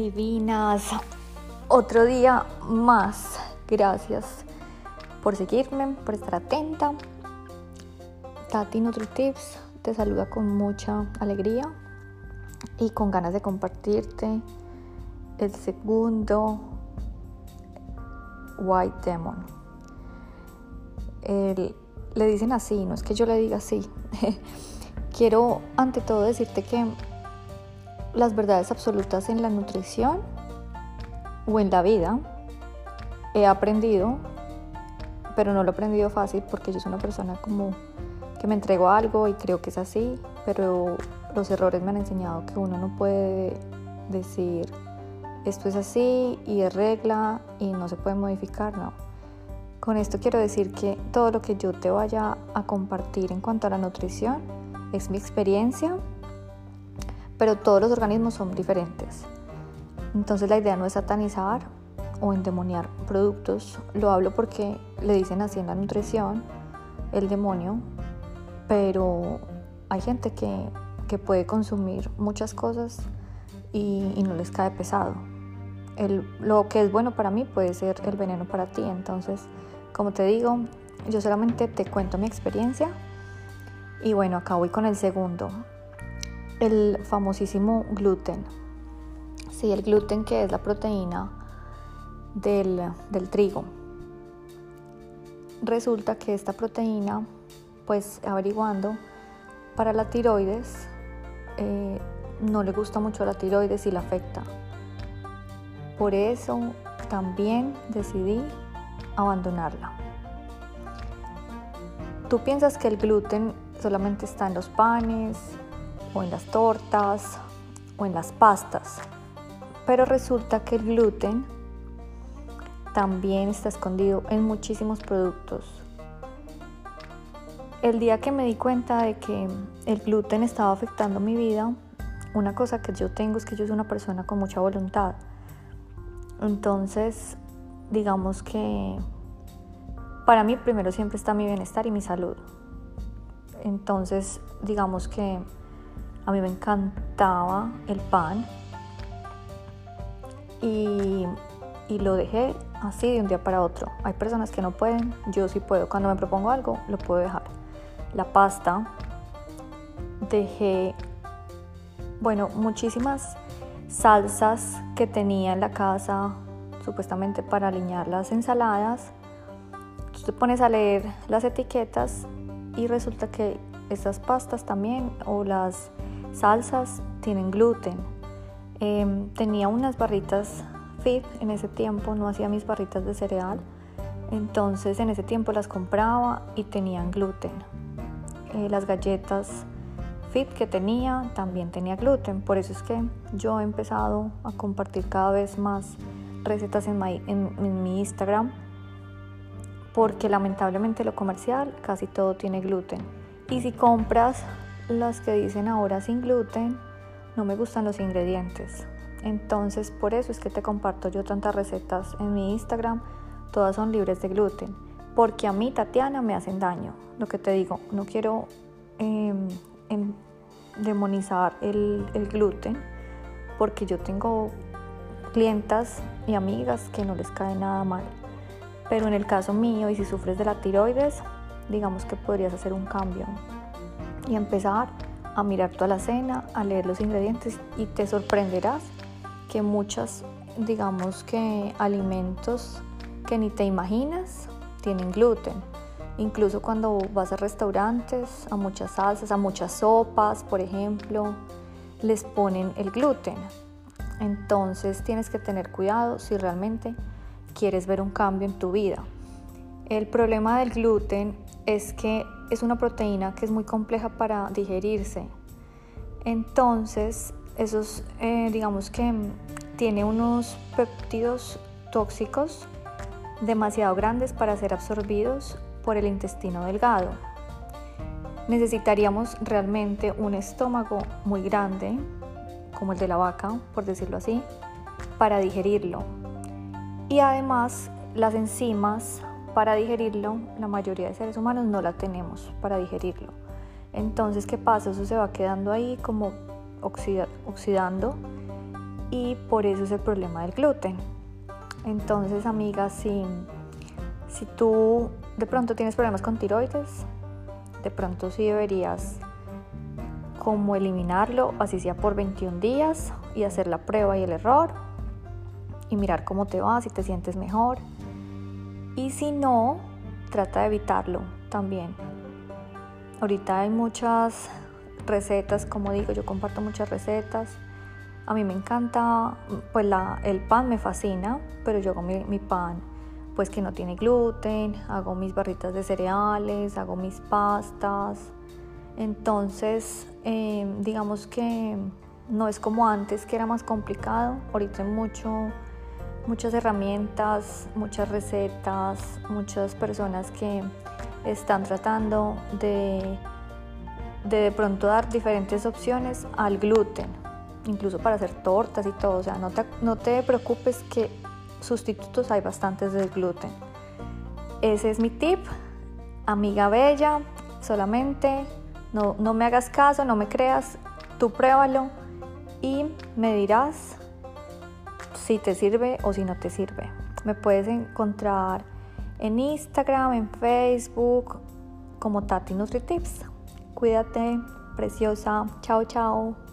divinas. Otro día más. Gracias por seguirme, por estar atenta. Tati NutriTips te saluda con mucha alegría y con ganas de compartirte el segundo White Demon. le dicen así, no es que yo le diga así. Quiero ante todo decirte que las verdades absolutas en la nutrición o en la vida he aprendido, pero no lo he aprendido fácil porque yo soy una persona como que me entrego algo y creo que es así, pero los errores me han enseñado que uno no puede decir esto es así y es regla y no se puede modificar, no. Con esto quiero decir que todo lo que yo te vaya a compartir en cuanto a la nutrición es mi experiencia pero todos los organismos son diferentes. Entonces la idea no es satanizar o endemoniar productos, lo hablo porque le dicen así en la nutrición, el demonio, pero hay gente que, puede consumir muchas cosas y, no les cae pesado. lo que es bueno para mí puede ser el veneno para ti, entonces, como te digo, yo solamente te cuento mi experiencia y bueno, acá voy con el segundo el famosísimo gluten. Sí, el gluten que es la proteína del, trigo. Resulta que esta proteína, pues averiguando, para la tiroides eh, no le gusta mucho la tiroides y la afecta. Por eso también decidí abandonarla. Tú piensas que el gluten solamente está en los panes, o en las tortas o en las pastas. Pero resulta que el gluten también está escondido en muchísimos productos. El día que me di cuenta de que el gluten estaba afectando mi vida, una cosa que yo tengo es que yo soy una persona con mucha voluntad. Entonces, digamos que para mí primero siempre está mi bienestar y mi salud. Entonces, digamos que a mí me encantaba el pan y, lo dejé así de un día para otro. Hay personas que no pueden, yo sí puedo. Cuando me propongo algo, lo puedo dejar. La pasta, dejé, bueno, muchísimas salsas que tenía en la casa, supuestamente para alinear las ensaladas. Tú te pones a leer las etiquetas y resulta que estas pastas también o las salsas tienen gluten. Em, tenía unas barritas fit en ese tiempo, no hacía mis barritas de cereal, entonces en ese tiempo las compraba y tenían gluten. Eh, las galletas fit que tenía también tenía gluten, por eso es que yo he empezado a compartir cada vez más recetas en, en mi Instagram, porque lamentablemente lo comercial casi todo tiene gluten. Y si compras las que dicen ahora sin gluten, no me gustan los ingredientes. Entonces por eso es que te comparto yo tantas recetas en mi Instagram, todas son libres de gluten, porque a mí Tatiana me hacen daño. Lo que te digo, no quiero em, demonizar el, el gluten, porque yo tengo clientas y amigas que no les cae nada mal. Pero en el caso mío, y si sufres de la tiroides, digamos que podrías hacer un cambio y empezar a mirar toda la cena, a leer los ingredientes y te sorprenderás que muchas, digamos que alimentos que ni te imaginas tienen gluten. Incluso cuando vas a restaurantes, a muchas salsas, a muchas sopas, por ejemplo, les ponen el gluten. Entonces tienes que tener cuidado si realmente quieres ver un cambio en tu vida. El problema del gluten es que es una proteína que es muy compleja para digerirse. Entonces, esos, eh, digamos que tiene unos péptidos tóxicos demasiado grandes para ser absorbidos por el intestino delgado. Necesitaríamos realmente un estómago muy grande, como el de la vaca, por decirlo así, para digerirlo. Y además, las enzimas para digerirlo, la mayoría de seres humanos no la tenemos para digerirlo. Entonces, ¿qué pasa? Eso se va quedando ahí como oxidando y por eso es el problema del gluten. Entonces, amigas, si, si tú de pronto tienes problemas con tiroides, de pronto sí deberías como eliminarlo, así sea por 21 días y hacer la prueba y el error y mirar cómo te va, si te sientes mejor. Y si no, trata de evitarlo también. Ahorita hay muchas recetas, como digo, yo comparto muchas recetas. A mí me encanta, pues el pan me fascina, pero yo hago mi, mi pan pues que no tiene gluten, hago mis barritas de cereales, hago mis pastas. Entonces, em, digamos que no es como antes, que era más complicado. Ahorita hay mucho, muchas herramientas, muchas recetas, muchas personas que están tratando de de, pronto dar diferentes opciones al gluten, incluso para hacer tortas y todo. O sea, no te, no te preocupes que sustitutos hay bastantes del gluten. Ese es mi tip, amiga bella, solamente no, no me hagas caso, no me creas, tú pruébalo y me dirás si te sirve o si no te sirve. Me puedes encontrar en Instagram, en Facebook, como Tati NutriTips. Cuídate, preciosa. Chao, chao.